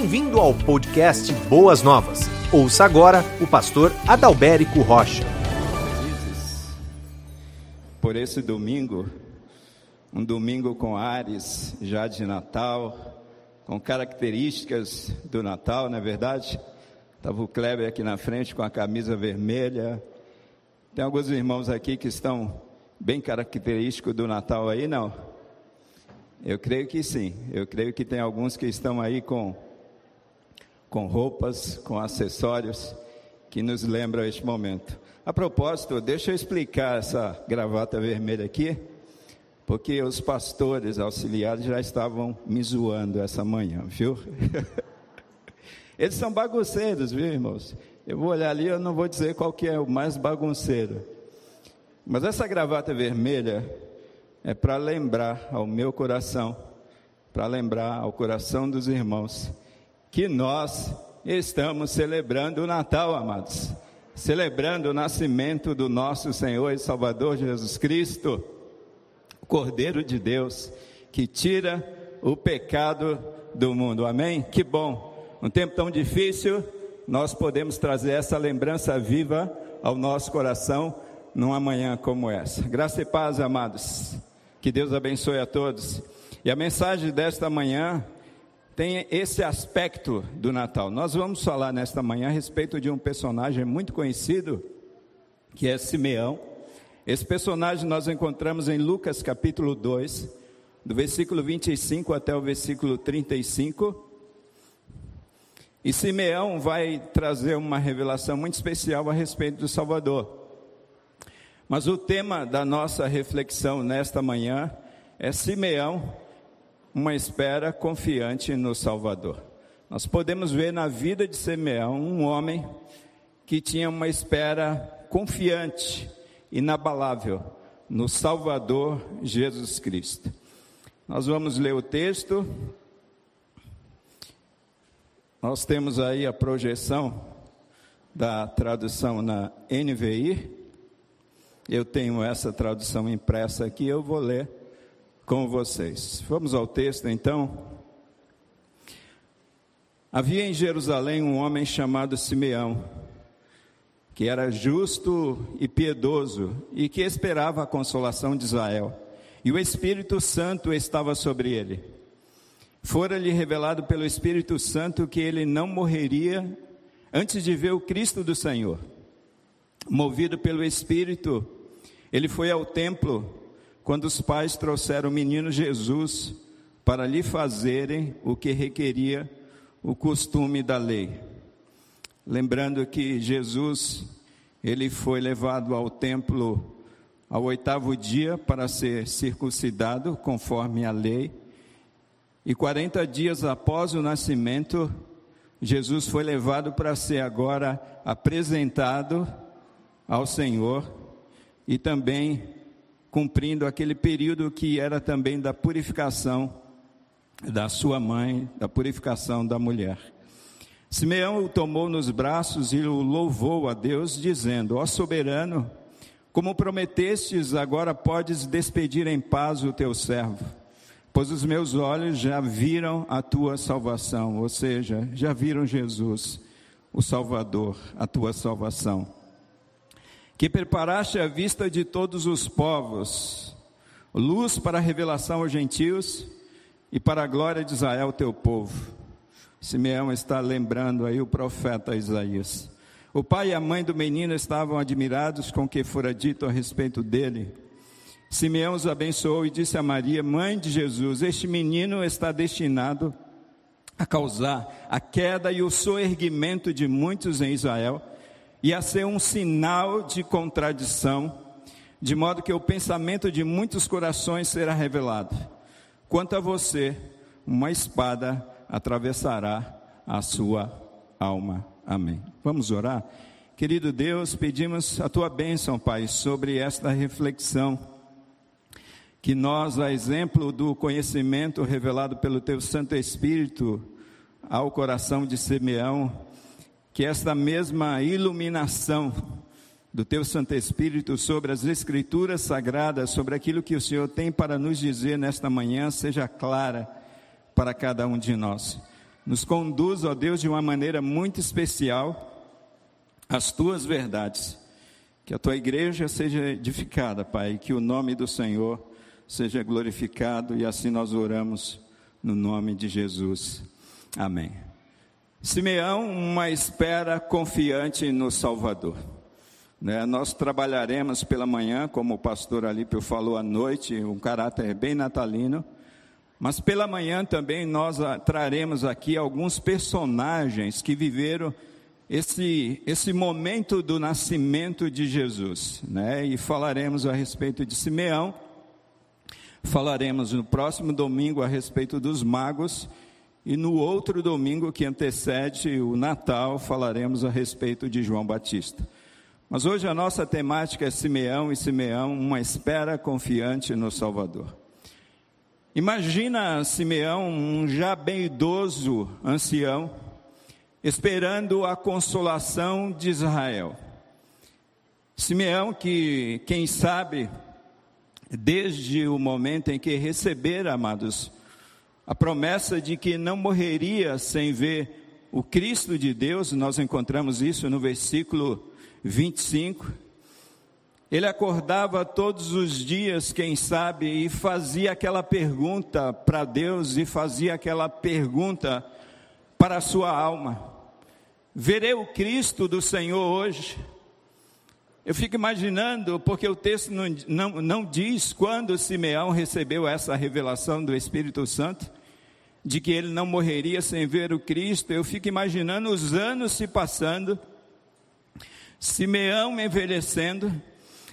Bem-vindo ao podcast Boas Novas. Ouça agora o pastor Adalberico Rocha. Por esse domingo, um domingo com ares já de Natal, com características do Natal, não é verdade? Estava o Kleber aqui na frente com a camisa vermelha. Tem alguns irmãos aqui que estão bem característicos do Natal aí, não? Eu creio que sim. Eu creio que tem alguns que estão aí com, com roupas, com acessórios que nos lembram este momento. A propósito, deixa eu explicar essa gravata vermelha aqui, porque os pastores auxiliares já estavam me zoando essa manhã, viu? Eles são bagunceiros, viu, irmãos? Eu vou olhar ali, eu não vou dizer qual que é o mais bagunceiro. Mas essa gravata vermelha é para lembrar ao meu coração, para lembrar ao coração dos irmãos, que nós estamos celebrando o Natal, amados. Celebrando o nascimento do nosso Senhor e Salvador Jesus Cristo, o Cordeiro de Deus, que tira o pecado do mundo. Amém? Que bom. Um tempo tão difícil, nós podemos trazer essa lembrança viva ao nosso coração numa manhã como essa. Graça e paz, amados. Que Deus abençoe a todos. E a mensagem desta manhã tem esse aspecto do Natal. Nós vamos falar nesta manhã a respeito de um personagem muito conhecido, que é Simeão. Esse personagem nós encontramos em Lucas capítulo 2, do versículo 25 até o versículo 35. E Simeão vai trazer uma revelação muito especial a respeito do Salvador. Mas o tema da nossa reflexão nesta manhã é Simeão, uma espera confiante no Salvador. Nós podemos ver na vida de Simeão um homem que tinha uma espera confiante, inabalável, no Salvador Jesus Cristo. Nós vamos ler o texto. Nós temos aí a projeção da tradução na NVI. Eu tenho essa tradução impressa aqui, eu vou ler com vocês. Vamos ao texto então. Havia em Jerusalém um homem chamado Simeão, que era justo e piedoso e que esperava a consolação de Israel. E o Espírito Santo estava sobre ele. Fora-lhe revelado pelo Espírito Santo que ele não morreria antes de ver o Cristo do Senhor. Movido pelo Espírito, ele foi ao templo quando os pais trouxeram o menino Jesus para lhe fazerem o que requeria o costume da lei. Lembrando que Jesus, ele foi levado ao templo ao oitavo dia para ser circuncidado conforme a lei. E 40 dias após o nascimento, Jesus foi levado para ser agora apresentado ao Senhor e também cumprindo aquele período que era também da purificação da sua mãe, da purificação da mulher. Simeão o tomou nos braços e o louvou a Deus, dizendo: Ó soberano, como prometestes, agora podes despedir em paz o teu servo, pois os meus olhos já viram a tua salvação, ou seja, já viram Jesus, o Salvador, a tua salvação que preparaste a vista de todos os povos, luz para a revelação aos gentios e para a glória de Israel, teu povo. Simeão está lembrando aí o profeta Isaías. O pai e a mãe do menino estavam admirados com o que fora dito a respeito dele. Simeão os abençoou e disse a Maria, mãe de Jesus: Este menino está destinado a causar a queda e o soerguimento de muitos em Israel e a ser um sinal de contradição, de modo que o pensamento de muitos corações será revelado. Quanto a você, uma espada atravessará a sua alma. Amém. Vamos orar? Querido Deus, pedimos a tua bênção, Pai, sobre esta reflexão. Que nós, a exemplo do conhecimento revelado pelo teu Santo Espírito ao coração de Simeão, que esta mesma iluminação do teu Santo Espírito sobre as Escrituras Sagradas, sobre aquilo que o Senhor tem para nos dizer nesta manhã, seja clara para cada um de nós. Nos conduz, ó Deus, de uma maneira muito especial as tuas verdades. Que a tua igreja seja edificada, Pai, que o nome do Senhor seja glorificado e assim nós oramos no nome de Jesus. Amém. Simeão, uma espera confiante no Salvador. Né, nós trabalharemos pela manhã, como o pastor Alípio falou à noite, um caráter bem natalino. Mas pela manhã também nós traremos aqui alguns personagens que viveram esse, esse momento do nascimento de Jesus, né? E falaremos a respeito de Simeão, falaremos no próximo domingo a respeito dos magos, e no outro domingo que antecede o Natal falaremos a respeito de João Batista. Mas hoje a nossa temática é Simeão e Simeão, uma espera confiante no Salvador. Imagina Simeão, um já bem idoso ancião, esperando a consolação de Israel. Simeão, que, quem sabe, desde o momento em que recebera, amados, a promessa de que não morreria sem ver o Cristo de Deus, nós encontramos isso no versículo 25 ele acordava todos os dias, quem sabe, e fazia aquela pergunta para Deus e fazia aquela pergunta para a sua alma: Verei o Cristo do Senhor hoje? Eu fico imaginando, porque o texto não, não, não diz quando Simeão recebeu essa revelação do Espírito Santo, de que ele não morreria sem ver o Cristo. Eu fico imaginando os anos se passando, Simeão envelhecendo,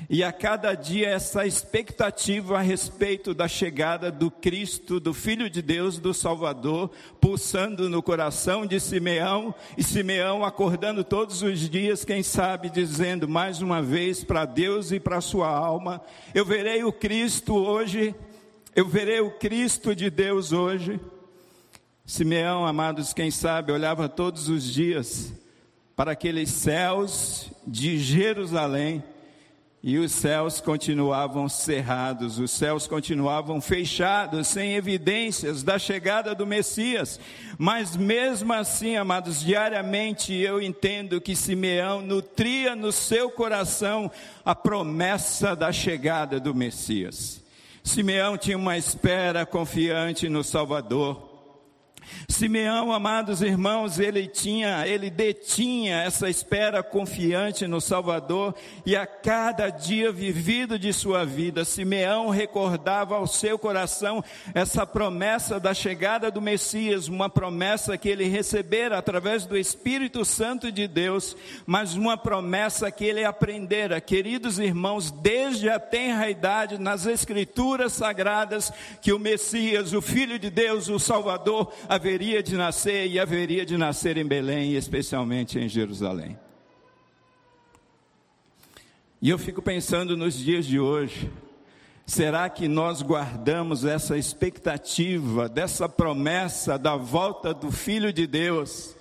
e a cada dia essa expectativa a respeito da chegada do Cristo, do Filho de Deus, do Salvador, pulsando no coração de Simeão, e Simeão acordando todos os dias, quem sabe, dizendo mais uma vez para Deus e para sua alma: Eu verei o Cristo hoje, eu verei o Cristo de Deus hoje. Simeão, amados, quem sabe, olhava todos os dias para aqueles céus de Jerusalém e os céus continuavam cerrados, os céus continuavam fechados, sem evidências da chegada do Messias. Mas mesmo assim, amados, diariamente eu entendo que Simeão nutria no seu coração a promessa da chegada do Messias. Simeão tinha uma espera confiante no Salvador. Simeão, amados irmãos, ele tinha, ele detinha essa espera confiante no Salvador e a cada dia vivido de sua vida, Simeão recordava ao seu coração essa promessa da chegada do Messias, uma promessa que ele recebera através do Espírito Santo de Deus, mas uma promessa que ele aprendera, queridos irmãos, desde a tenra idade nas escrituras sagradas que o Messias, o filho de Deus, o Salvador, haveria de nascer e haveria de nascer em Belém, especialmente em Jerusalém. E eu fico pensando nos dias de hoje, será que nós guardamos essa expectativa, dessa promessa da volta do Filho de Deus?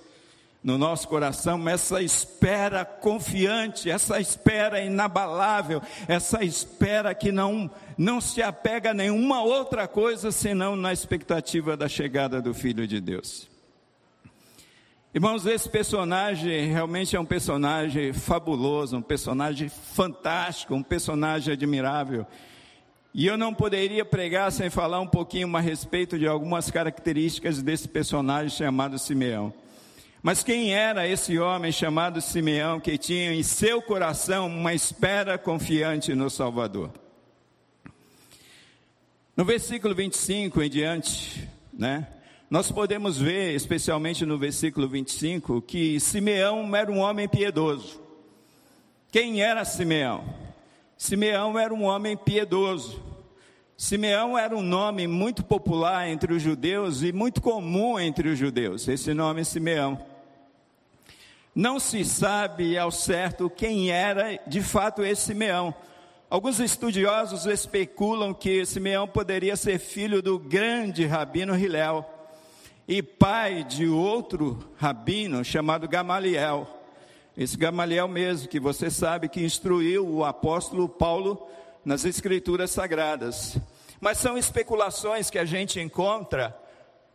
No nosso coração essa espera confiante, essa espera inabalável, essa espera que não, não se apega a nenhuma outra coisa senão na expectativa da chegada do Filho de Deus. Irmãos, esse personagem realmente é um personagem fabuloso, um personagem fantástico, um personagem admirável. E eu não poderia pregar sem falar um pouquinho a respeito de algumas características desse personagem chamado Simeão. Mas quem era esse homem chamado Simeão que tinha em seu coração uma espera confiante no Salvador? No versículo 25 em diante, né? Nós podemos ver, especialmente no versículo 25, que Simeão era um homem piedoso. Quem era Simeão? Simeão era um homem piedoso. Simeão era um nome muito popular entre os judeus e muito comum entre os judeus, esse nome Simeão. Não se sabe ao certo quem era de fato esse Simeão. Alguns estudiosos especulam que Simeão poderia ser filho do grande rabino Hilel e pai de outro rabino chamado Gamaliel. Esse Gamaliel mesmo, que você sabe que instruiu o apóstolo Paulo nas escrituras sagradas. Mas são especulações que a gente encontra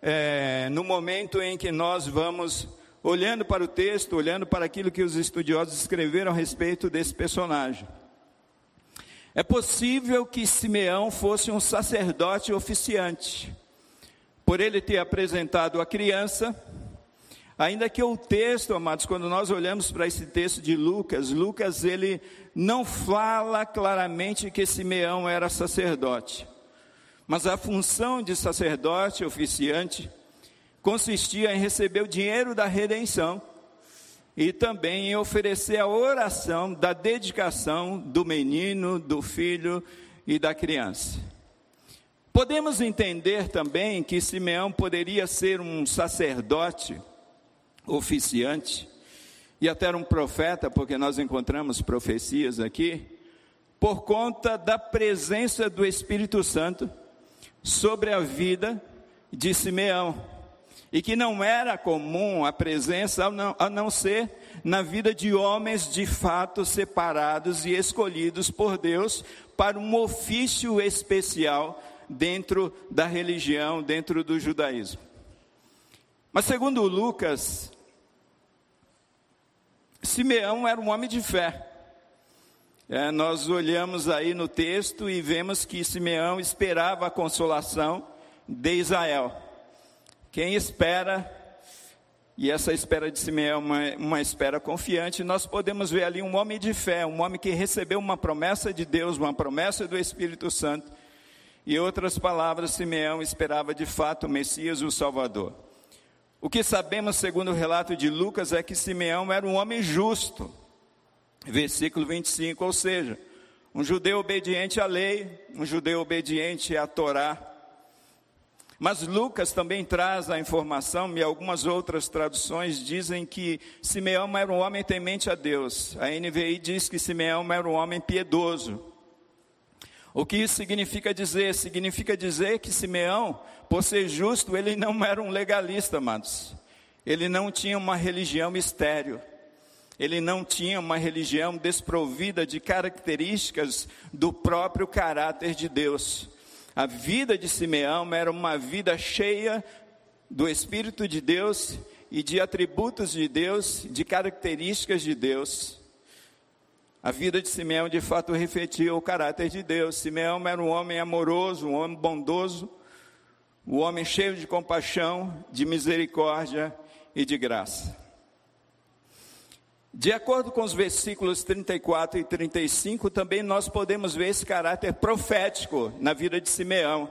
é, no momento em que nós vamos olhando para o texto, olhando para aquilo que os estudiosos escreveram a respeito desse personagem. É possível que Simeão fosse um sacerdote oficiante, por ele ter apresentado a criança, ainda que o texto, amados, quando nós olhamos para esse texto de Lucas, Lucas ele não fala claramente que Simeão era sacerdote, mas a função de sacerdote oficiante consistia em receber o dinheiro da redenção e também em oferecer a oração da dedicação do menino, do filho e da criança. Podemos entender também que Simeão poderia ser um sacerdote oficiante e até um profeta, porque nós encontramos profecias aqui, por conta da presença do Espírito Santo sobre a vida de Simeão e que não era comum a presença, a não, a não ser na vida de homens de fato separados e escolhidos por Deus para um ofício especial dentro da religião, dentro do judaísmo. Mas segundo Lucas, Simeão era um homem de fé. É, nós olhamos aí no texto e vemos que Simeão esperava a consolação de Israel. Quem espera, e essa espera de Simeão é uma, uma espera confiante, nós podemos ver ali um homem de fé, um homem que recebeu uma promessa de Deus, uma promessa do Espírito Santo. E outras palavras, Simeão esperava de fato o Messias, o Salvador. O que sabemos, segundo o relato de Lucas, é que Simeão era um homem justo. Versículo 25, ou seja, um judeu obediente à lei, um judeu obediente à Torá, mas Lucas também traz a informação, e algumas outras traduções dizem que Simeão era um homem temente a Deus. A NVI diz que Simeão era um homem piedoso. O que isso significa dizer? Significa dizer que Simeão, por ser justo, ele não era um legalista, amados. Ele não tinha uma religião estéreo. Ele não tinha uma religião desprovida de características do próprio caráter de Deus. A vida de Simeão era uma vida cheia do Espírito de Deus e de atributos de Deus, de características de Deus. A vida de Simeão de fato refletia o caráter de Deus. Simeão era um homem amoroso, um homem bondoso, um homem cheio de compaixão, de misericórdia e de graça. De acordo com os versículos 34 e 35, também nós podemos ver esse caráter profético na vida de Simeão,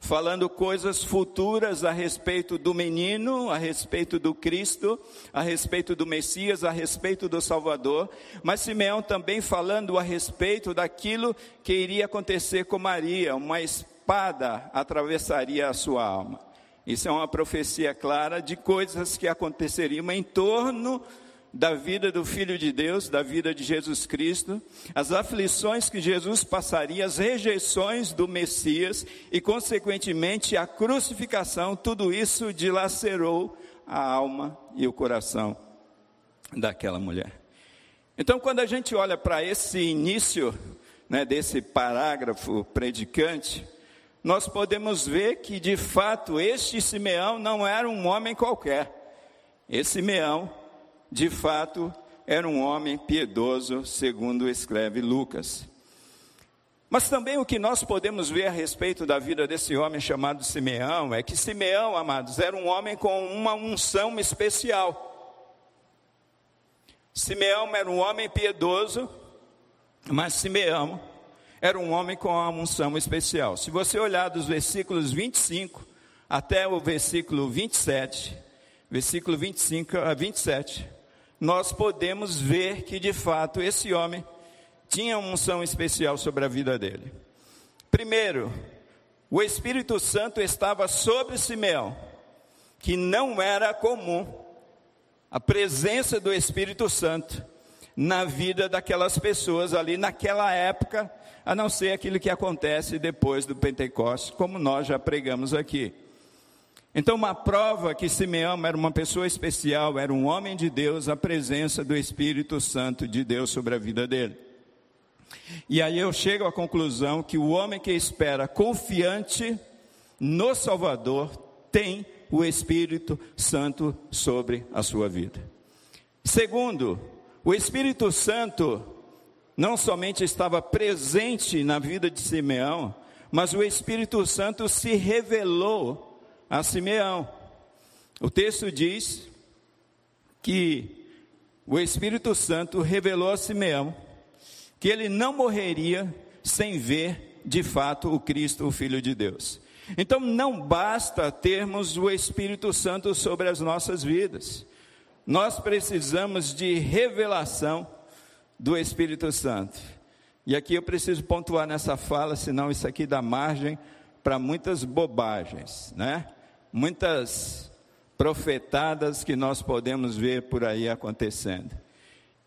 falando coisas futuras a respeito do menino, a respeito do Cristo, a respeito do Messias, a respeito do Salvador, mas Simeão também falando a respeito daquilo que iria acontecer com Maria, uma espada atravessaria a sua alma. Isso é uma profecia clara de coisas que aconteceriam em torno da vida do Filho de Deus, da vida de Jesus Cristo, as aflições que Jesus passaria, as rejeições do Messias e, consequentemente, a crucificação, tudo isso dilacerou a alma e o coração daquela mulher. Então, quando a gente olha para esse início né, desse parágrafo predicante, nós podemos ver que, de fato, este Simeão não era um homem qualquer. Esse Simeão de fato, era um homem piedoso, segundo escreve Lucas. Mas também o que nós podemos ver a respeito da vida desse homem chamado Simeão é que Simeão, amados, era um homem com uma unção especial. Simeão era um homem piedoso, mas Simeão era um homem com uma unção especial. Se você olhar dos versículos 25 até o versículo 27, versículo 25 a 27, nós podemos ver que de fato esse homem tinha uma unção especial sobre a vida dele. Primeiro, o Espírito Santo estava sobre Simeão, que não era comum a presença do Espírito Santo na vida daquelas pessoas ali naquela época, a não ser aquilo que acontece depois do Pentecostes, como nós já pregamos aqui. Então, uma prova que Simeão era uma pessoa especial, era um homem de Deus, a presença do Espírito Santo de Deus sobre a vida dele. E aí eu chego à conclusão que o homem que espera confiante no Salvador tem o Espírito Santo sobre a sua vida. Segundo, o Espírito Santo não somente estava presente na vida de Simeão, mas o Espírito Santo se revelou a Simeão. O texto diz que o Espírito Santo revelou a Simeão que ele não morreria sem ver de fato o Cristo, o Filho de Deus. Então não basta termos o Espírito Santo sobre as nossas vidas. Nós precisamos de revelação do Espírito Santo. E aqui eu preciso pontuar nessa fala, senão isso aqui dá margem para muitas bobagens, né? Muitas profetadas que nós podemos ver por aí acontecendo.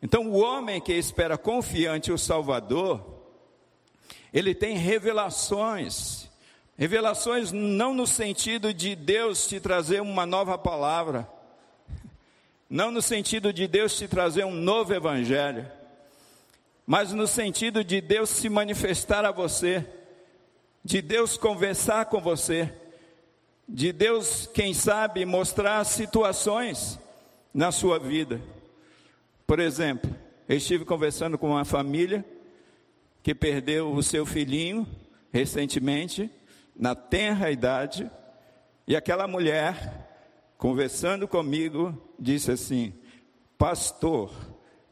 Então, o homem que espera confiante o Salvador, ele tem revelações. Revelações não no sentido de Deus te trazer uma nova palavra, não no sentido de Deus te trazer um novo evangelho, mas no sentido de Deus se manifestar a você, de Deus conversar com você, de Deus, quem sabe, mostrar situações na sua vida. Por exemplo, eu estive conversando com uma família que perdeu o seu filhinho recentemente, na tenra idade, e aquela mulher, conversando comigo, disse assim: Pastor,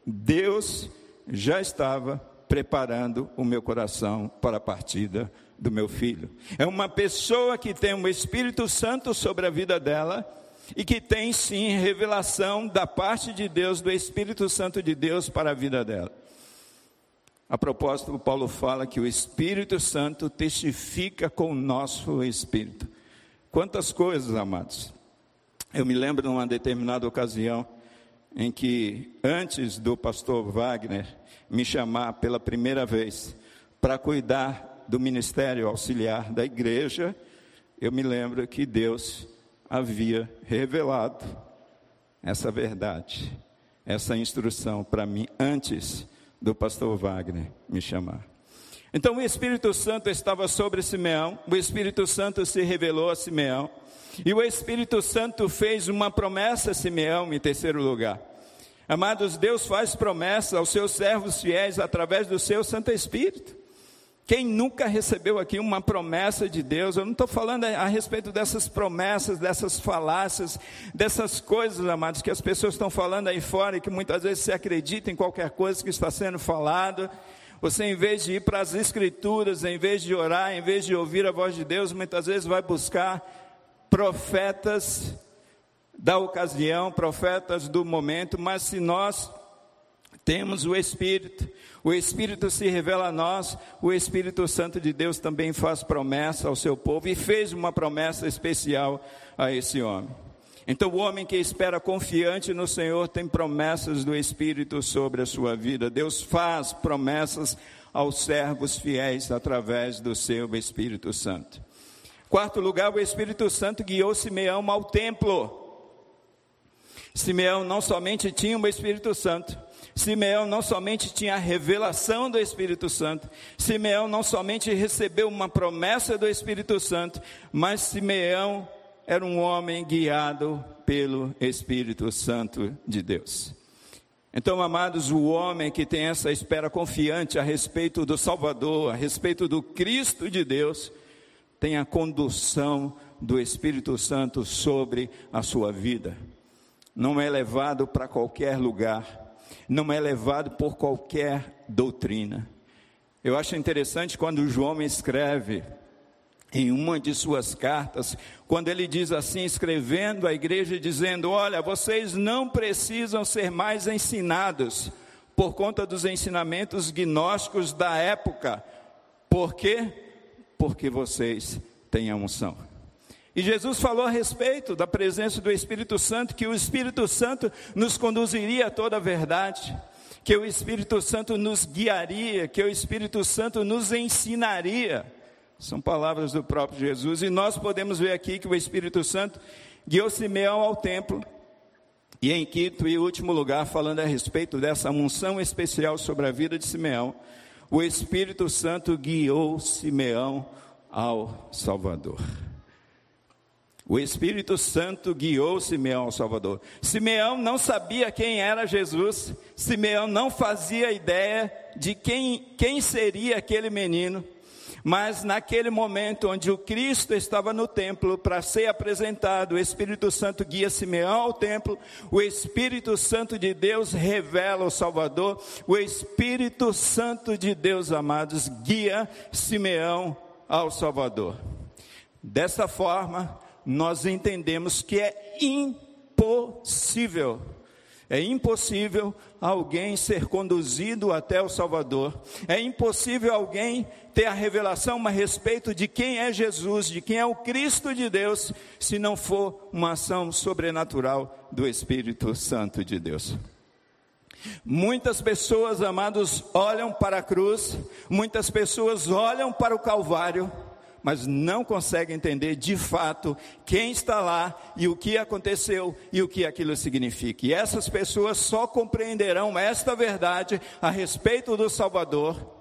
Deus já estava preparando o meu coração para a partida do meu filho. É uma pessoa que tem um Espírito Santo sobre a vida dela e que tem sim revelação da parte de Deus, do Espírito Santo de Deus para a vida dela. A propósito, Paulo fala que o Espírito Santo testifica com o nosso espírito. Quantas coisas, amados. Eu me lembro de uma determinada ocasião em que, antes do pastor Wagner me chamar pela primeira vez para cuidar do ministério auxiliar da igreja, eu me lembro que Deus havia revelado essa verdade, essa instrução para mim antes do pastor Wagner me chamar. Então o Espírito Santo estava sobre Simeão, o Espírito Santo se revelou a Simeão, e o Espírito Santo fez uma promessa a Simeão em terceiro lugar. Amados, Deus faz promessa aos seus servos fiéis através do seu Santo Espírito. Quem nunca recebeu aqui uma promessa de Deus, eu não estou falando a, respeito dessas promessas, dessas falácias, dessas coisas, amados, que as pessoas estão falando aí fora e que muitas vezes se acredita em qualquer coisa que está sendo falado. Você, em vez de ir para as Escrituras, em vez de orar, em vez de ouvir a voz de Deus, muitas vezes vai buscar profetas da ocasião, profetas do momento, mas se nós temos o Espírito, o Espírito se revela a nós, o Espírito Santo de Deus também faz promessa ao seu povo e fez uma promessa especial a esse homem. Então, o homem que espera confiante no Senhor tem promessas do Espírito sobre a sua vida. Deus faz promessas aos servos fiéis através do seu Espírito Santo. Quarto lugar, o Espírito Santo guiou Simeão ao templo. Simeão não somente tinha o Espírito Santo, Simeão não somente tinha a revelação do Espírito Santo, Simeão não somente recebeu uma promessa do Espírito Santo, mas Simeão era um homem guiado pelo Espírito Santo de Deus. Então, amados, o homem que tem essa espera confiante a respeito do Salvador, a respeito do Cristo de Deus, tem a condução do Espírito Santo sobre a sua vida. Não é levado para qualquer lugar não é levado por qualquer doutrina. Eu acho interessante quando João escreve em uma de suas cartas, quando ele diz assim, escrevendo à igreja, dizendo: Olha, vocês não precisam ser mais ensinados por conta dos ensinamentos gnósticos da época. Por quê? Porque vocês têm a unção. E Jesus falou a respeito da presença do Espírito Santo, que o Espírito Santo nos conduziria a toda a verdade, que o Espírito Santo nos guiaria, que o Espírito Santo nos ensinaria. São palavras do próprio Jesus, e nós podemos ver aqui que o Espírito Santo guiou Simeão ao templo, e em quinto e último lugar, falando a respeito dessa unção especial sobre a vida de Simeão, o Espírito Santo guiou Simeão ao Salvador. O Espírito Santo guiou Simeão ao Salvador. Simeão não sabia quem era Jesus, Simeão não fazia ideia de quem, quem seria aquele menino, mas naquele momento onde o Cristo estava no templo para ser apresentado, o Espírito Santo guia Simeão ao templo, o Espírito Santo de Deus revela o Salvador, o Espírito Santo de Deus, amados, guia Simeão ao Salvador. Dessa forma, nós entendemos que é impossível, é impossível alguém ser conduzido até o Salvador, é impossível alguém ter a revelação a respeito de quem é Jesus, de quem é o Cristo de Deus, se não for uma ação sobrenatural do Espírito Santo de Deus. Muitas pessoas, amados, olham para a cruz, muitas pessoas olham para o Calvário, mas não consegue entender de fato quem está lá e o que aconteceu e o que aquilo significa. E essas pessoas só compreenderão esta verdade a respeito do Salvador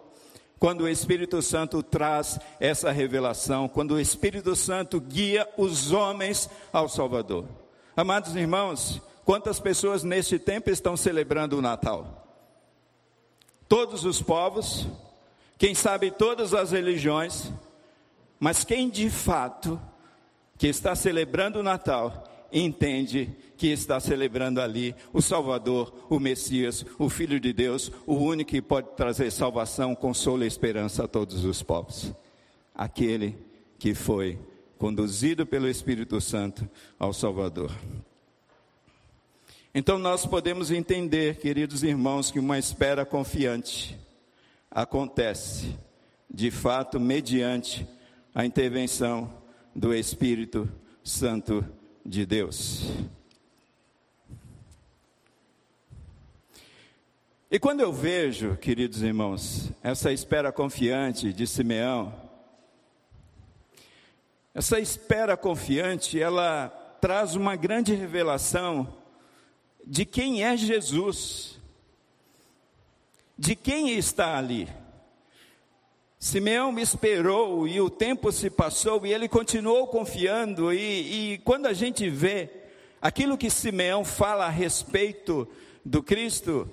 quando o Espírito Santo traz essa revelação, quando o Espírito Santo guia os homens ao Salvador. Amados irmãos, quantas pessoas neste tempo estão celebrando o Natal? Todos os povos, quem sabe todas as religiões, mas quem de fato que está celebrando o Natal entende que está celebrando ali o Salvador, o Messias, o Filho de Deus, o único que pode trazer salvação, consolo e esperança a todos os povos. Aquele que foi conduzido pelo Espírito Santo ao Salvador. Então nós podemos entender, queridos irmãos, que uma espera confiante acontece, de fato, mediante a intervenção do Espírito Santo de Deus. E quando eu vejo, queridos irmãos, essa espera confiante de Simeão, essa espera confiante, ela traz uma grande revelação de quem é Jesus, de quem está ali. Simeão me esperou e o tempo se passou e ele continuou confiando. E, e, quando a gente vê aquilo que Simeão fala a respeito do Cristo,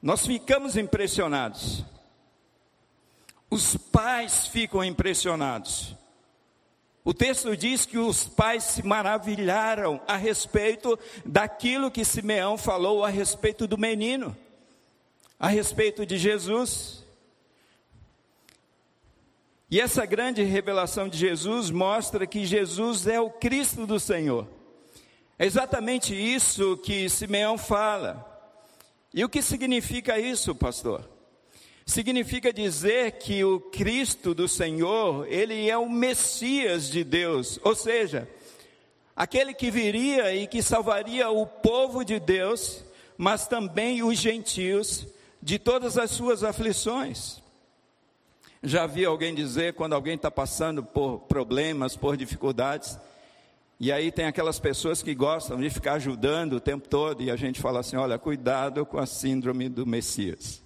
nós ficamos impressionados. Os pais ficam impressionados. O texto diz que os pais se maravilharam a respeito daquilo que Simeão falou a respeito do menino, a respeito de Jesus. E essa grande revelação de Jesus mostra que Jesus é o Cristo do Senhor. É exatamente isso que Simeão fala. E o que significa isso, pastor? Significa dizer que o Cristo do Senhor, ele é o Messias de Deus, ou seja, aquele que viria e que salvaria o povo de Deus, mas também os gentios de todas as suas aflições. Já vi alguém dizer quando alguém está passando por problemas, por dificuldades, e aí tem aquelas pessoas que gostam de ficar ajudando o tempo todo, e a gente fala assim: olha, cuidado com a síndrome do Messias.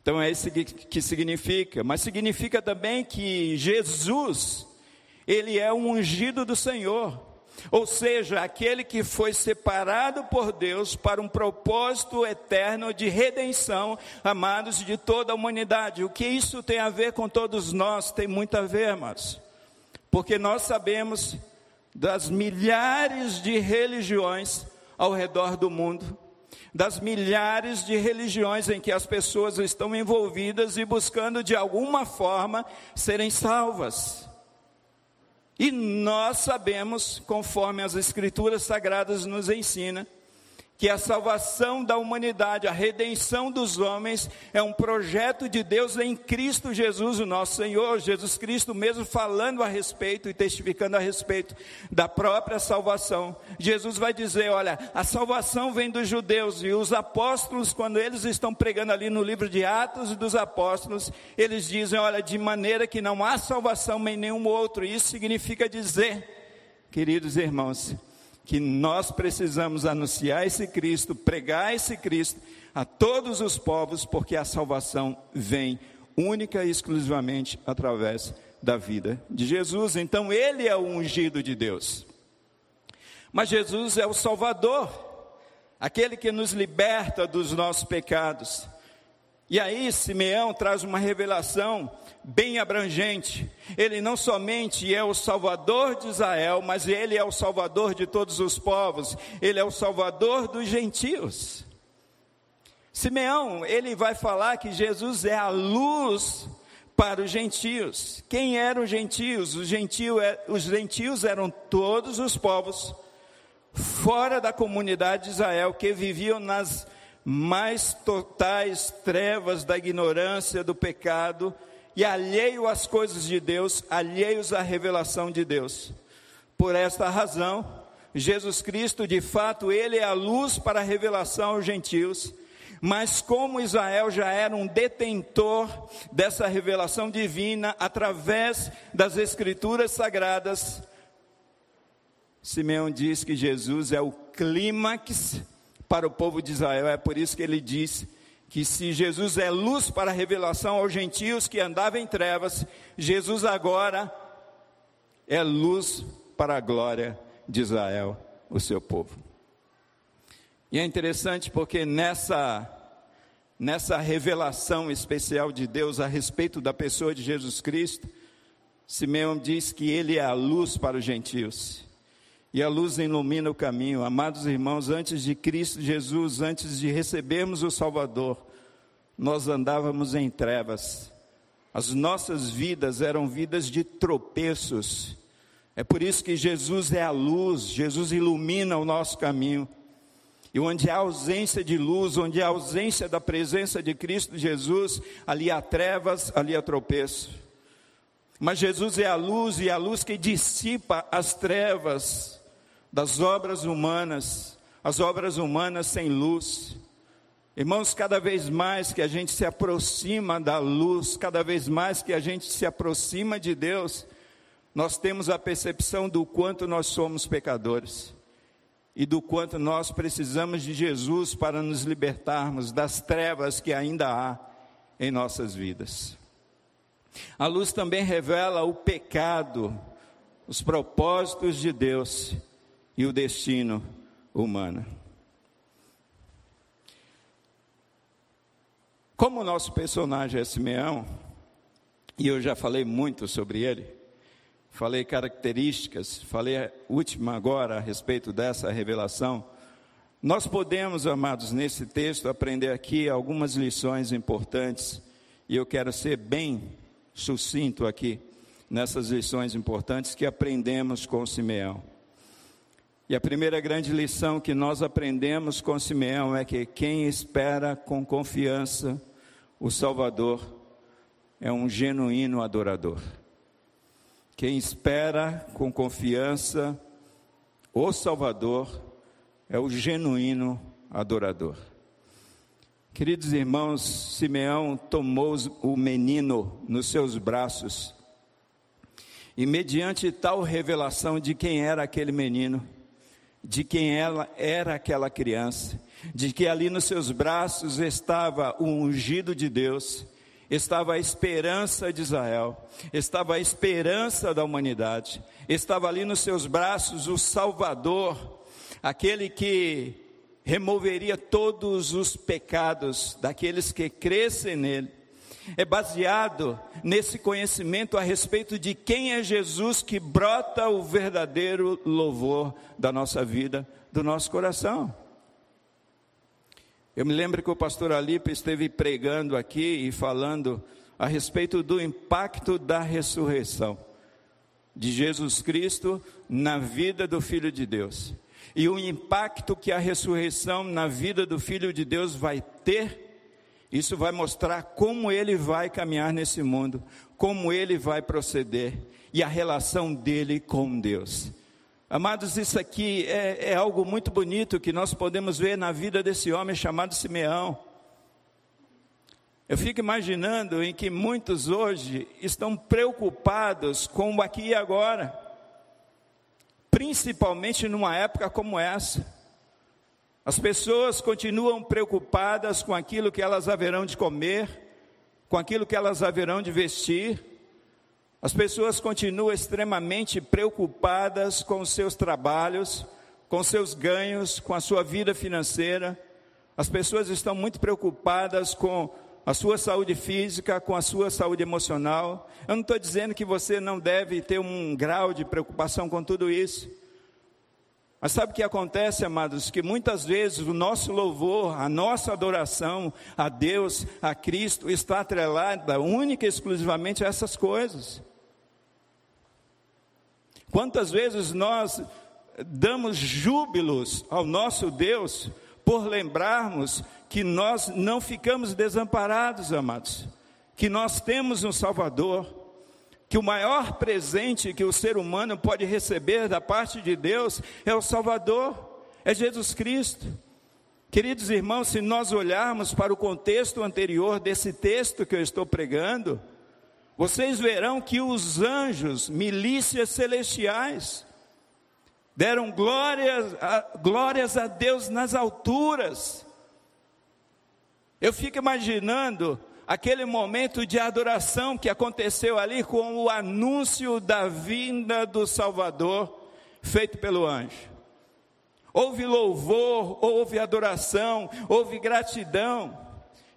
Então é isso que significa, mas significa também que Jesus, ele é um ungido do Senhor ou seja, aquele que foi separado por Deus para um propósito eterno de redenção, amados, de toda a humanidade. O que isso tem a ver com todos nós? Tem muito a ver, amados, porque nós sabemos das milhares de religiões ao redor do mundo, das milhares de religiões em que as pessoas estão envolvidas e buscando de alguma forma serem salvas. E nós sabemos, conforme as Escrituras Sagradas nos ensinam, que a salvação da humanidade, a redenção dos homens, é um projeto de Deus em Cristo Jesus, o nosso Senhor, Jesus Cristo mesmo falando a respeito e testificando a respeito da própria salvação. Jesus vai dizer: olha, a salvação vem dos judeus, e os apóstolos, quando eles estão pregando ali no livro de Atos dos Apóstolos, eles dizem: olha, de maneira que não há salvação em nenhum outro, isso significa dizer, queridos irmãos, que nós precisamos anunciar esse Cristo, pregar esse Cristo a todos os povos, porque a salvação vem única e exclusivamente através da vida de Jesus. Então, ele é o ungido de Deus. Mas Jesus é o Salvador, aquele que nos liberta dos nossos pecados. E aí, Simeão traz uma revelação bem abrangente. Ele não somente é o Salvador de Israel, mas ele é o Salvador de todos os povos, ele é o Salvador dos gentios. Simeão, ele vai falar que Jesus é a luz para os gentios. Quem eram os gentios? Os, gentio, é, os gentios eram todos os povos fora da comunidade de Israel que viviam nas mais totais trevas da ignorância, do pecado e alheio às coisas de Deus, alheios à revelação de Deus. Por esta razão, Jesus Cristo, de fato, ele é a luz para a revelação aos gentios mas como Israel já era um detentor dessa revelação divina através das escrituras sagradas, Simeão diz que Jesus é o clímax para o povo de Israel. É por isso que ele diz que se Jesus é luz para a revelação aos gentios que andavam em trevas, Jesus agora é luz para a glória de Israel, o seu povo. E é interessante porque nessa nessa revelação especial de Deus a respeito da pessoa de Jesus Cristo, Simeão diz que ele é a luz para os gentios. E a luz ilumina o caminho. Amados irmãos, antes de Cristo Jesus, antes de recebermos o Salvador, nós andávamos em trevas. As nossas vidas eram vidas de tropeços. É por isso que Jesus é a luz, Jesus ilumina o nosso caminho. E onde há ausência de luz, onde há ausência da presença de Cristo Jesus, ali há trevas, ali há tropeço. Mas Jesus é a luz e a luz que dissipa as trevas das obras humanas, as obras humanas sem luz. Irmãos, cada vez mais que a gente se aproxima da luz, cada vez mais que a gente se aproxima de Deus, nós temos a percepção do quanto nós somos pecadores e do quanto nós precisamos de Jesus para nos libertarmos das trevas que ainda há em nossas vidas. A luz também revela o pecado, os propósitos de Deus e o destino humano. Como o nosso personagem é Simeão, e eu já falei muito sobre ele, falei características, falei a última agora a respeito dessa revelação. Nós podemos, amados, nesse texto aprender aqui algumas lições importantes, e eu quero ser bem sucinto aqui nessas lições importantes que aprendemos com Simeão. E a primeira grande lição que nós aprendemos com Simeão é que quem espera com confiança o Salvador é um genuíno adorador. Quem espera com confiança o Salvador é o genuíno adorador. Queridos irmãos, Simeão tomou o menino nos seus braços e, mediante tal revelação de quem era aquele menino, de quem ela era aquela criança, de que ali nos seus braços estava o ungido de Deus, estava a esperança de Israel, estava a esperança da humanidade, estava ali nos seus braços o Salvador, aquele que removeria todos os pecados daqueles que crescem nele. É baseado nesse conhecimento a respeito de quem é Jesus que brota o verdadeiro louvor da nossa vida, do nosso coração. Eu me lembro que o pastor Alipe esteve pregando aqui e falando a respeito do impacto da ressurreição de Jesus Cristo na vida do Filho de Deus. E o impacto que a ressurreição na vida do Filho de Deus vai ter, isso vai mostrar como ele vai caminhar nesse mundo, como ele vai proceder e a relação dele com Deus. Amados, isso aqui é, é, algo muito bonito que nós podemos ver na vida desse homem chamado Simeão. Eu fico imaginando em que muitos hoje estão preocupados com o aqui e agora, principalmente numa época como essa. As pessoas continuam preocupadas com aquilo que elas haverão de comer, com aquilo que elas haverão de vestir, As pessoas continuam extremamente preocupadas com os seus trabalhos, com seus ganhos, com a sua vida financeira. As pessoas estão muito preocupadas com a sua saúde física, com a sua saúde emocional. Eu não estou dizendo que você não deve ter um grau de preocupação com tudo isso. Mas sabe o que acontece, amados? Que muitas vezes o nosso louvor, a nossa adoração a Deus, a Cristo, está atrelada única e exclusivamente a essas coisas. Quantas vezes nós damos júbilos ao nosso Deus por lembrarmos que nós não ficamos desamparados, amados, que nós temos um Salvador, que o maior presente que o ser humano pode receber da parte de Deus é o Salvador, é Jesus Cristo. Queridos irmãos, se nós olharmos para o contexto anterior desse texto que eu estou pregando, vocês verão que os anjos, milícias celestiais, deram glórias a, glórias a Deus nas alturas. Eu fico imaginando aquele momento de adoração que aconteceu ali com o anúncio da vinda do Salvador, feito pelo anjo. Houve louvor, houve adoração, houve gratidão.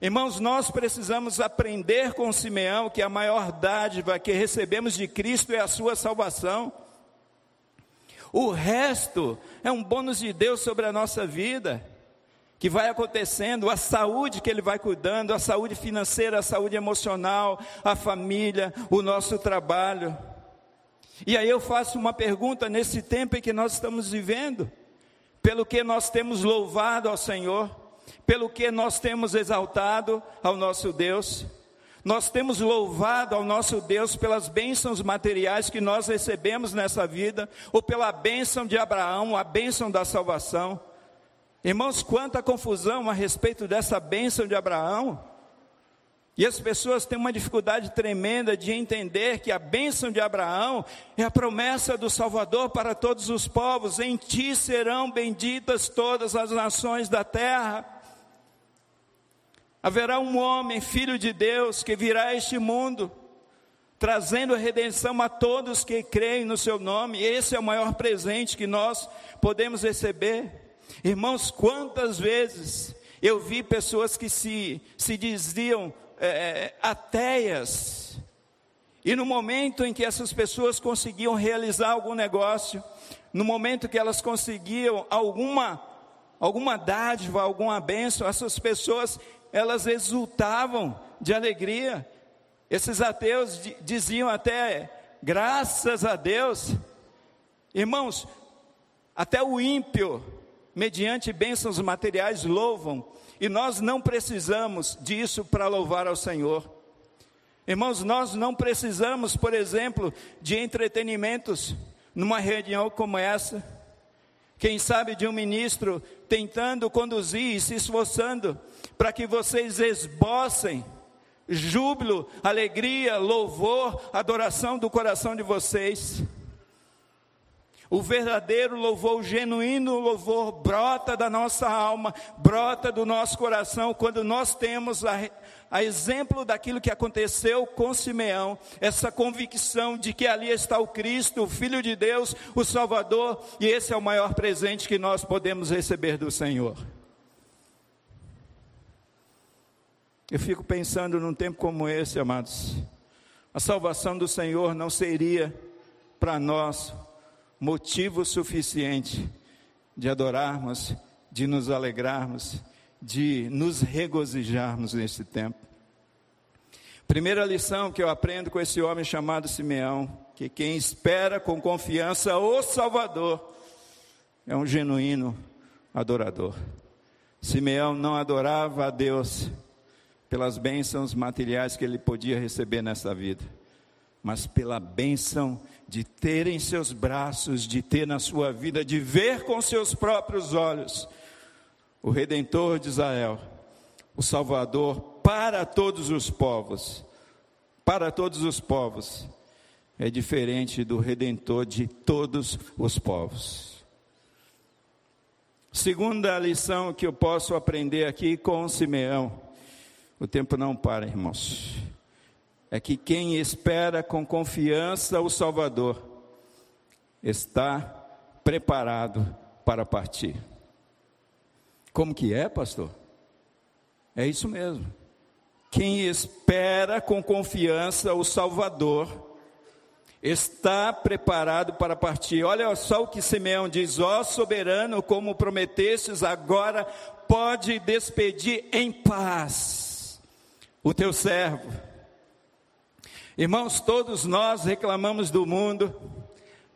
Irmãos, nós precisamos aprender com Simeão que a maior dádiva que recebemos de Cristo é a sua salvação. O resto é um bônus de Deus sobre a nossa vida, que vai acontecendo, a saúde que Ele vai cuidando, a saúde financeira, a saúde emocional, a família, o nosso trabalho. E aí eu faço uma pergunta nesse tempo em que nós estamos vivendo, pelo que nós temos louvado ao Senhor, pelo que nós temos exaltado ao nosso Deus. Nós temos louvado ao nosso Deus pelas bênçãos materiais que nós recebemos nessa vida, ou pela bênção de Abraão, a bênção da salvação. Irmãos, quanta confusão a respeito dessa bênção de Abraão. E as pessoas têm uma dificuldade tremenda de entender que a bênção de Abraão é a promessa do Salvador para todos os povos: em ti serão benditas todas as nações da terra. Haverá um homem, filho de Deus, que virá a este mundo, trazendo a redenção a todos que creem no seu nome. Esse é o maior presente que nós podemos receber. Irmãos, quantas vezes eu vi pessoas que se, se diziam é, é ateias, e no momento em que essas pessoas conseguiam realizar algum negócio, no momento que elas conseguiam alguma alguma dádiva, alguma bênção, essas pessoas elas exultavam de alegria. Esses ateus diziam até, graças a Deus. Irmãos, até o ímpio, mediante bênçãos materiais, louvam, e nós não precisamos disso para louvar ao Senhor. Irmãos, nós não precisamos, por exemplo, de entretenimentos numa reunião como essa. Quem sabe de um ministro tentando conduzir e se esforçando para que vocês esbocem júbilo, alegria, louvor, adoração do coração de vocês. O verdadeiro louvor, o genuíno louvor, brota da nossa alma, brota do nosso coração, quando nós temos a, a exemplo daquilo que aconteceu com Simeão, essa convicção de que ali está o Cristo, o Filho de Deus, o Salvador, e esse é o maior presente que nós podemos receber do Senhor. Eu fico pensando num tempo como esse, amados. A salvação do Senhor não seria para nós motivo suficiente de adorarmos, de nos alegrarmos, de nos regozijarmos nesse tempo. Primeira lição que eu aprendo com esse homem chamado Simeão, que quem espera com confiança o Salvador é um genuíno adorador. Simeão não adorava a Deus pelas bênçãos materiais que ele podia receber nessa vida, mas pela bênção de ter em seus braços, de ter na sua vida, de ver com seus próprios olhos o Redentor de Israel, o Salvador para todos os povos, para todos os povos, é diferente do Redentor de todos os povos. Segunda lição que eu posso aprender aqui com Simeão o tempo não para, irmãos. É que quem espera com confiança o Salvador está preparado para partir. Como que é, pastor? É isso mesmo. Quem espera com confiança o Salvador está preparado para partir. Olha só o que Simeão diz: Ó soberano, como prometestes, agora pode despedir em paz o teu servo. Irmãos, todos nós reclamamos do mundo,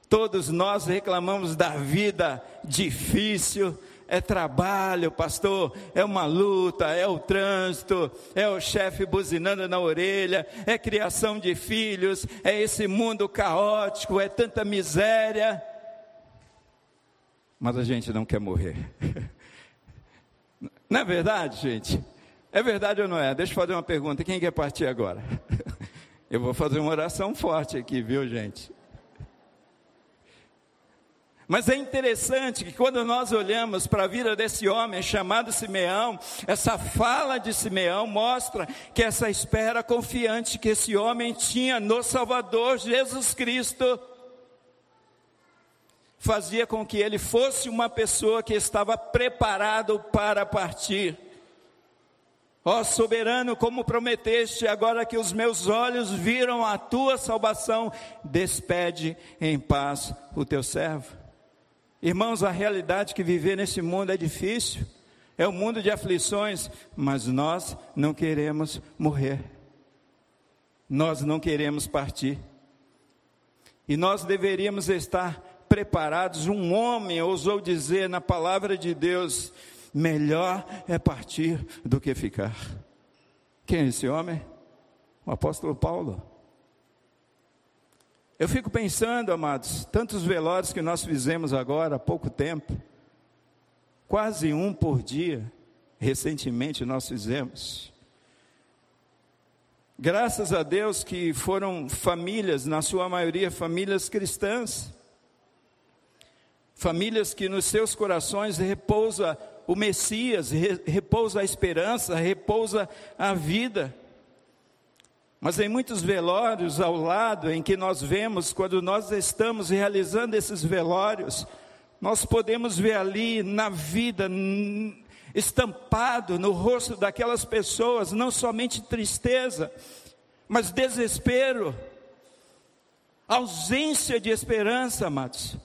todos nós reclamamos da vida difícil, é trabalho, pastor, é uma luta, é o trânsito, é o chefe buzinando na orelha, é criação de filhos, é esse mundo caótico, é tanta miséria. Mas a gente não quer morrer. Não é verdade, gente? É verdade ou não é? Deixa eu fazer uma pergunta: quem quer partir agora? Eu vou fazer uma oração forte aqui, viu, gente? Mas é interessante que quando nós olhamos para a vida desse homem chamado Simeão, essa fala de Simeão mostra que essa espera confiante que esse homem tinha no Salvador Jesus Cristo fazia com que ele fosse uma pessoa que estava preparado para partir. Ó soberano, como prometeste, agora que os meus olhos viram a tua salvação, despede em paz o teu servo. Irmãos, a realidade que viver nesse mundo é difícil, é um mundo de aflições, mas nós não queremos morrer, nós não queremos partir, e nós deveríamos estar preparados. Um homem ousou dizer na palavra de Deus: melhor é partir do que ficar. Quem é esse homem? O apóstolo Paulo. Eu fico pensando, amados, tantos velórios que nós fizemos agora há pouco tempo, quase um por dia, recentemente nós fizemos. Graças a Deus que foram famílias, na sua maioria famílias cristãs, famílias que nos seus corações repousa o Messias, repousa a esperança, repousa a vida. Mas em muitos velórios ao lado em que nós vemos, quando nós estamos realizando esses velórios, nós podemos ver ali na vida, estampado no rosto daquelas pessoas, não somente tristeza, mas desespero, ausência de esperança, amados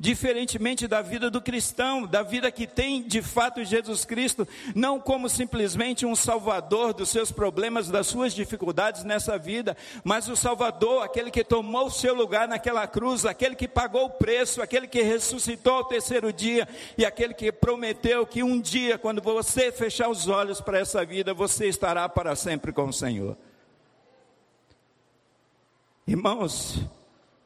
diferentemente da vida do cristão, da vida que tem de fato Jesus Cristo, não como simplesmente um salvador dos seus problemas, das suas dificuldades nessa vida, mas o salvador, aquele que tomou o seu lugar naquela cruz, aquele que pagou o preço, aquele que ressuscitou ao terceiro dia e aquele que prometeu que um dia, quando você fechar os olhos para essa vida, você estará para sempre com o Senhor. Irmãos,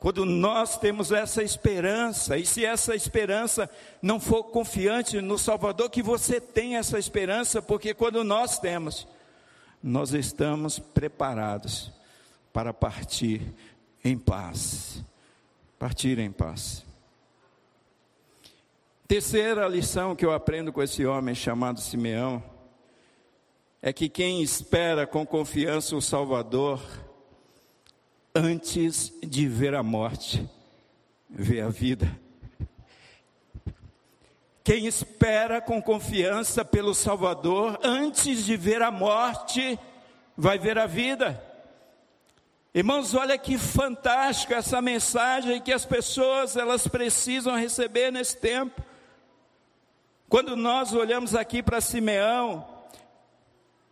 quando nós temos essa esperança, e se essa esperança não for confiante no Salvador, que você tenha essa esperança, porque quando nós temos, nós estamos preparados para partir em paz. Partir em paz. Terceira lição que eu aprendo com esse homem chamado Simeão é que quem espera com confiança o Salvador, antes de ver a morte, vê a vida. Quem espera com confiança pelo Salvador, antes de ver a morte, vai ver a vida. Irmãos, olha que fantástico essa mensagem que as pessoas elas precisam receber nesse tempo. Quando nós olhamos aqui para Simeão,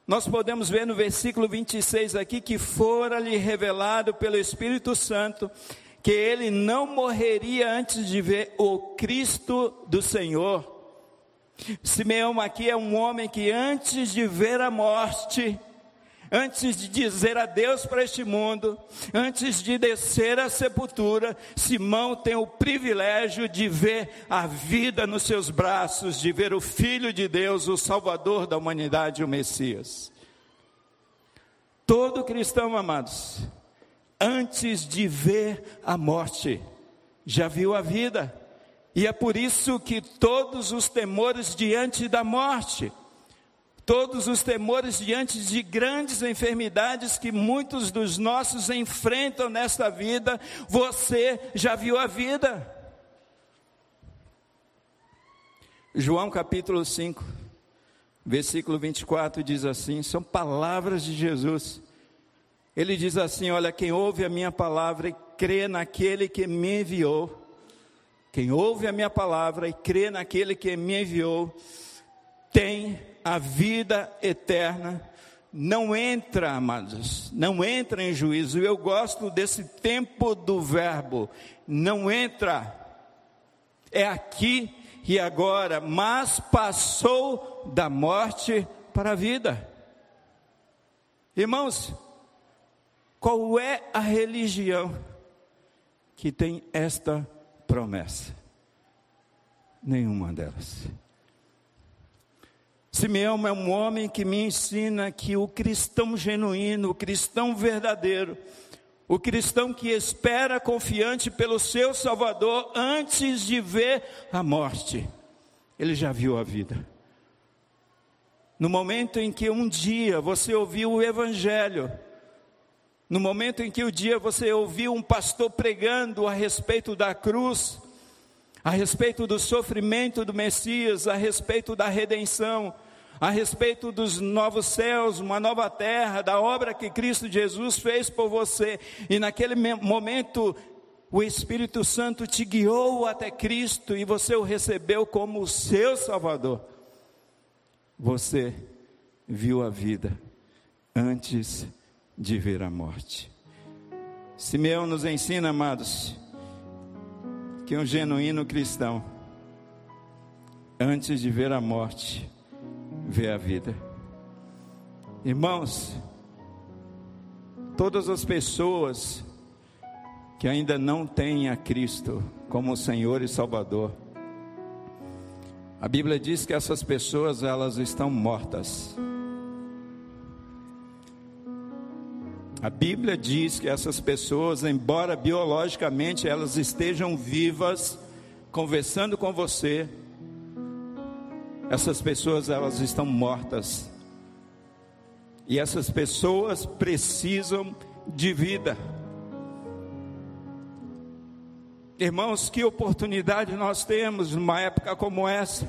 nós podemos ver no versículo 26 aqui que fora-lhe revelado pelo Espírito Santo que ele não morreria antes de ver o Cristo do Senhor. Simeão aqui é um homem que antes de ver a morte, antes de dizer adeus para este mundo, antes de descer à sepultura, Simão tem o privilégio de ver a vida nos seus braços, de ver o Filho de Deus, o Salvador da humanidade, o Messias. Todo cristão, amados, antes de ver a morte, já viu a vida, e é por isso que todos os temores diante da morte, todos os temores diante de grandes enfermidades que muitos dos nossos enfrentam nesta vida, você já viu a vida. João capítulo 5, versículo 24 diz assim: são palavras de Jesus. Ele diz assim: Olha, quem ouve a minha palavra e crê naquele que me enviou, quem ouve a minha palavra e crê naquele que me enviou, tem a vida eterna. Não entra, amados, não entra em juízo. Eu gosto desse tempo do verbo, não entra. É aqui e agora, mas passou da morte para a vida. Irmãos, qual é a religião que tem esta promessa? Nenhuma delas. Simeão é um homem que me ensina que o cristão genuíno, o cristão verdadeiro, o cristão que espera confiante pelo seu Salvador antes de ver a morte, ele já viu a vida. No momento em que um dia você ouviu o Evangelho, no momento em que o dia você ouviu um pastor pregando a respeito da cruz, a respeito do sofrimento do Messias, a respeito da redenção, a respeito dos novos céus, uma nova terra, da obra que Cristo Jesus fez por você, e naquele momento o Espírito Santo te guiou até Cristo e você o recebeu como o seu Salvador. Você viu a vida antes de ver a morte. Simeão nos ensina, amados, que um genuíno cristão, antes de ver a morte, vê a vida. Irmãos, todas as pessoas que ainda não têm a Cristo como Senhor e Salvador, a Bíblia diz que essas pessoas elas estão mortas. A Bíblia diz que essas pessoas, embora biologicamente elas estejam vivas, conversando com você, essas pessoas elas estão mortas. E essas pessoas precisam de vida. Irmãos, que oportunidade nós temos numa época como essa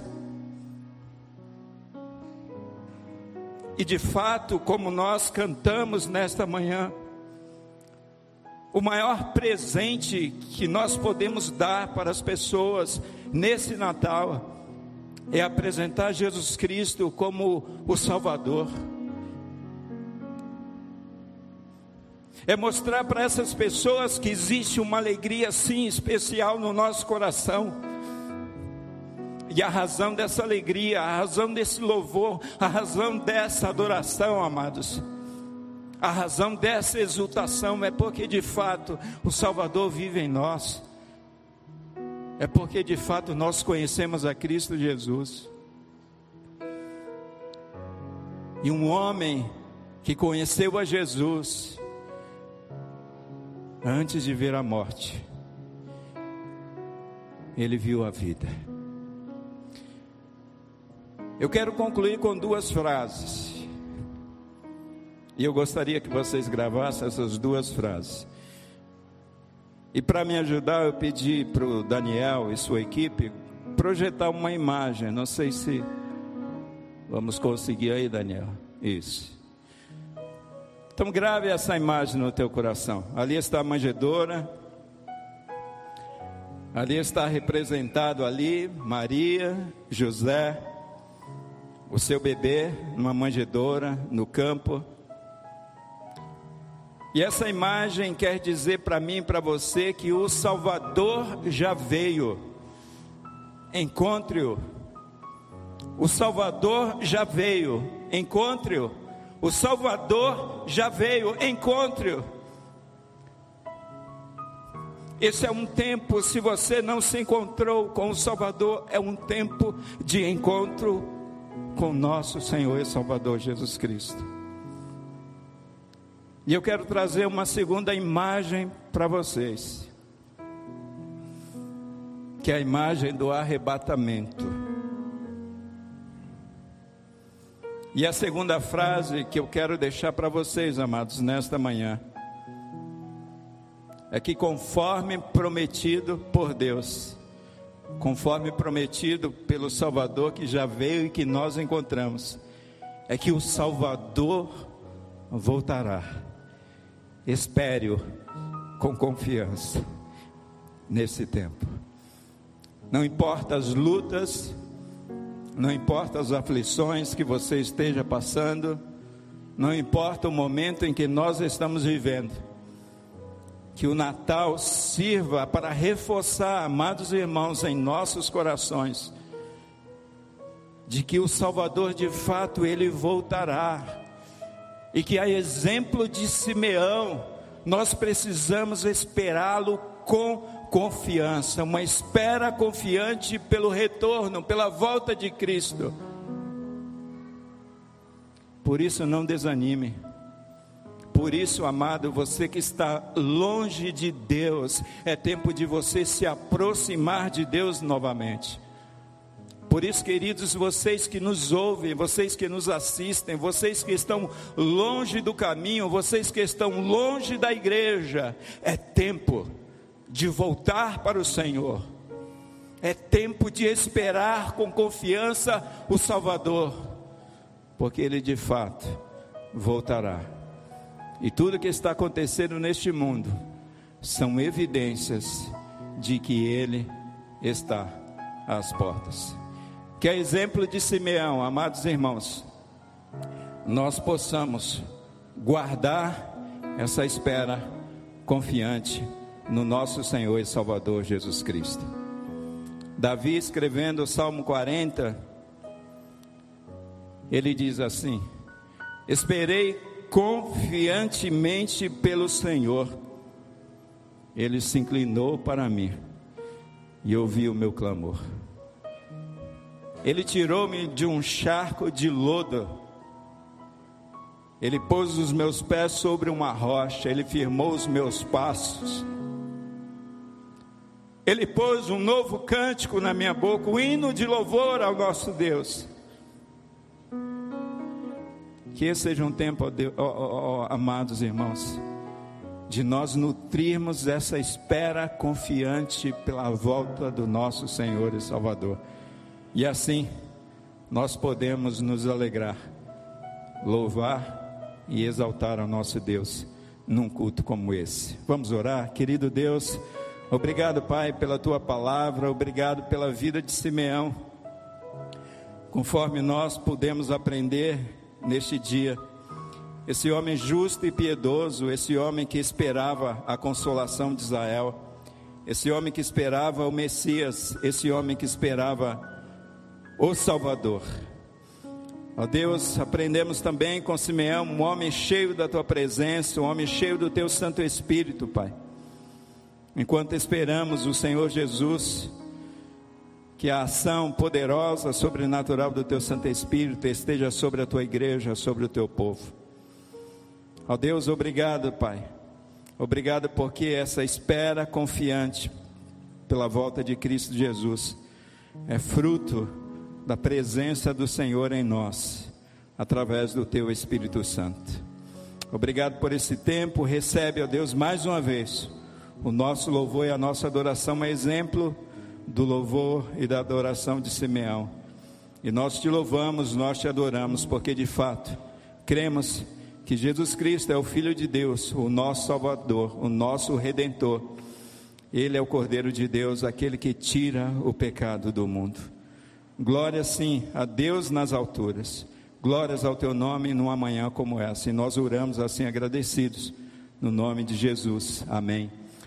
E de fato, como nós cantamos nesta manhã, o maior presente que nós podemos dar para as pessoas nesse Natal é apresentar Jesus Cristo como o Salvador. É mostrar para essas pessoas que existe uma alegria sim especial no nosso coração e a razão dessa alegria, a razão desse louvor, a razão dessa adoração, amados, a razão dessa exultação é porque de fato o Salvador vive em nós. É porque de fato nós conhecemos a Cristo Jesus. E um homem que conheceu a Jesus antes de ver a morte, ele viu a vida. Eu quero concluir com duas frases. E eu gostaria que vocês gravassem essas duas frases. E para me ajudar, eu pedi para o Daniel e sua equipe projetar uma imagem. Não sei se vamos conseguir aí, Daniel. Isso. Então grave essa imagem no teu coração. Ali está a manjedora. Ali está representado ali Maria, José, o seu bebê numa manjedoura no campo. E essa imagem quer dizer para mim e para você que o Salvador já veio. Encontre-o. O Salvador já veio. Encontre-o. O Salvador já veio. Encontre-o. Esse é um tempo, se você não se encontrou com o Salvador, é um tempo de encontro com nosso Senhor e Salvador Jesus Cristo. E eu quero trazer uma segunda imagem para vocês, que é a imagem do arrebatamento. E a segunda frase que eu quero deixar para vocês, amados, nesta manhã, é que conforme prometido por Deus, conforme prometido pelo Salvador que já veio e que nós encontramos, é que o Salvador voltará. Espere-o com confiança nesse tempo. Não importa as lutas, não importa as aflições que você esteja passando, não importa o momento em que nós estamos vivendo, que o Natal sirva para reforçar, amados irmãos, em nossos corações, de que o Salvador de fato ele voltará, e que a exemplo de Simeão, nós precisamos esperá-lo com confiança, uma espera confiante pelo retorno, pela volta de Cristo. Por isso não desanime. Por isso, amado, você que está longe de Deus, é tempo de você se aproximar de Deus novamente. Por isso, queridos, vocês que nos ouvem, vocês que nos assistem, vocês que estão longe do caminho, vocês que estão longe da igreja, é tempo de voltar para o Senhor. É tempo de esperar com confiança o Salvador, porque ele de fato voltará. E tudo que está acontecendo neste mundo são evidências de que ele está às portas. Que é exemplo de Simeão, amados irmãos, nós possamos guardar essa espera confiante no nosso Senhor e Salvador Jesus Cristo. Davi escrevendo o Salmo 40, ele diz assim: Esperei confiantemente pelo Senhor. Ele se inclinou para mim e ouviu o meu clamor. Ele tirou-me de um charco de lodo. Ele pôs os meus pés sobre uma rocha, ele firmou os meus passos. Ele pôs um novo cântico na minha boca, um hino de louvor ao nosso Deus. Que esse seja um tempo, oh, oh, oh, amados irmãos, de nós nutrirmos essa espera confiante pela volta do nosso Senhor e Salvador. E assim, nós podemos nos alegrar, louvar e exaltar ao nosso Deus num culto como esse. Vamos orar, querido Deus. Obrigado, Pai, pela tua palavra, obrigado pela vida de Simeão. Conforme nós pudemos aprender neste dia. Esse homem justo e piedoso, esse homem que esperava a consolação de Israel, esse homem que esperava o Messias, esse homem que esperava o Salvador. Ó Deus, aprendemos também com Simeão, um homem cheio da tua presença, um homem cheio do teu Santo Espírito, Pai. Enquanto esperamos o Senhor Jesus, que a ação poderosa, sobrenatural do teu Santo Espírito esteja sobre a tua igreja, sobre o teu povo. Ó Deus, obrigado, Pai. Obrigado porque essa espera confiante pela volta de Cristo Jesus é fruto da presença do Senhor em nós, através do teu Espírito Santo. Obrigado por esse tempo. Recebe, ó Deus, mais uma vez o nosso louvor e a nossa adoração, é exemplo do louvor e da adoração de Simeão. E nós te louvamos, nós te adoramos, porque de fato cremos que Jesus Cristo é o Filho de Deus, o nosso Salvador, o nosso Redentor. Ele é o Cordeiro de Deus, aquele que tira o pecado do mundo. Glória sim a Deus nas alturas. Glórias ao teu nome numa manhã como essa. E nós oramos assim agradecidos. No nome de Jesus. Amém